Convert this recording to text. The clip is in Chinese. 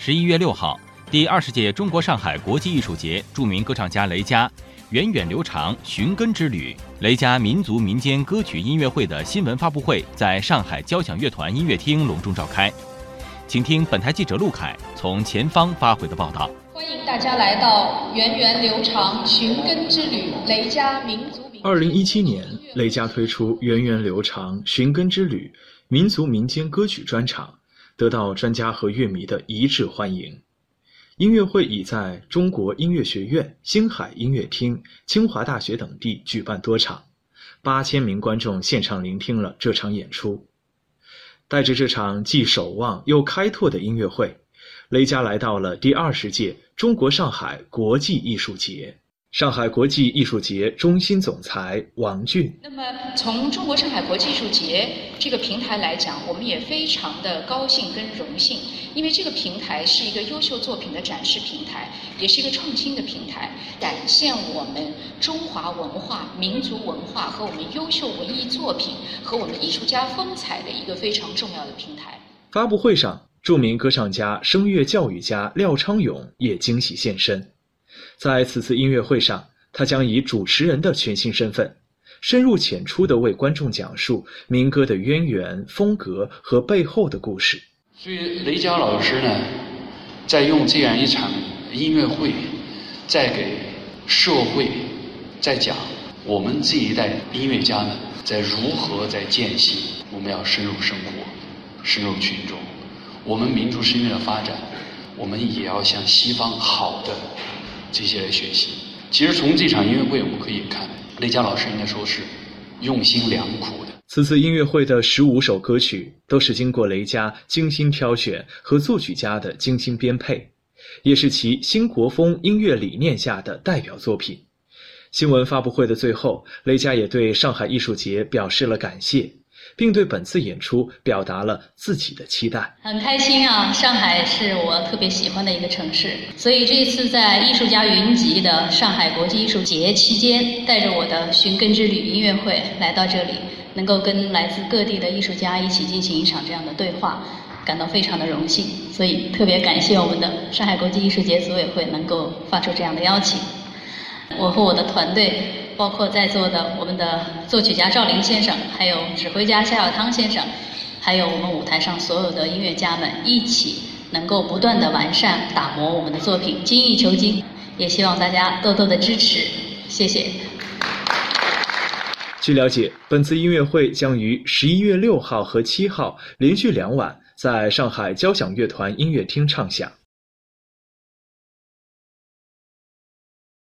十一月六号，第二十届中国上海国际艺术节著名歌唱家雷佳源远流长寻根之旅雷佳民族民间歌曲音乐会的新闻发布会在上海交响乐团音乐厅隆重召开。请听本台记者陆凯从前方发回的报道。欢迎大家来到源远流长寻根之旅雷佳民族。二零一七年，雷佳推出源远流长寻根之旅民族民间歌曲专场。得到专家和乐迷的一致欢迎。音乐会已在中国音乐学院、星海音乐厅、清华大学等地举办多场，八千名观众现场聆听了这场演出。带着这场既守望又开拓的音乐会，雷佳来到了第二十届中国上海国际艺术节。上海国际艺术节中心总裁王俊。那么，从中国上海国际艺术节这个平台来讲，我们也非常的高兴跟荣幸，因为这个平台是一个优秀作品的展示平台，也是一个创新的平台，展现我们中华文化、民族文化和我们优秀文艺作品和我们艺术家风采的一个非常重要的平台。发布会上，著名歌唱家、声乐教育家廖昌永也惊喜现身。在此次音乐会上，他将以主持人的全新身份，深入浅出地为观众讲述民歌的渊源、风格和背后的故事。所以，雷佳老师呢，在用这样一场音乐会，在给社会在讲我们这一代音乐家呢，在如何在践行我们要深入生活、深入群众，我们民族声乐的发展，我们也要向西方好的。这些来学习。其实从这场音乐会我们可以看，雷佳老师应该说是用心良苦的。此次音乐会的十五首歌曲都是经过雷佳精心挑选和作曲家的精心编配，也是其新国风音乐理念下的代表作品。新闻发布会的最后，雷佳也对上海艺术节表示了感谢。并对本次演出表达了自己的期待。很开心啊，上海是我特别喜欢的一个城市，所以这次在艺术家云集的上海国际艺术节期间，带着我的寻根之旅音乐会来到这里，能够跟来自各地的艺术家一起进行一场这样的对话，感到非常的荣幸。所以特别感谢我们的上海国际艺术节组委会能够发出这样的邀请。我和我的团队。包括在座的我们的作曲家赵林先生，还有指挥家夏小汤先生，还有我们舞台上所有的音乐家们，一起能够不断的完善、打磨我们的作品，精益求精。也希望大家多多的支持，谢谢。据了解，本次音乐会将于十一月六号和七号连续两晚在上海交响乐团音乐厅唱响。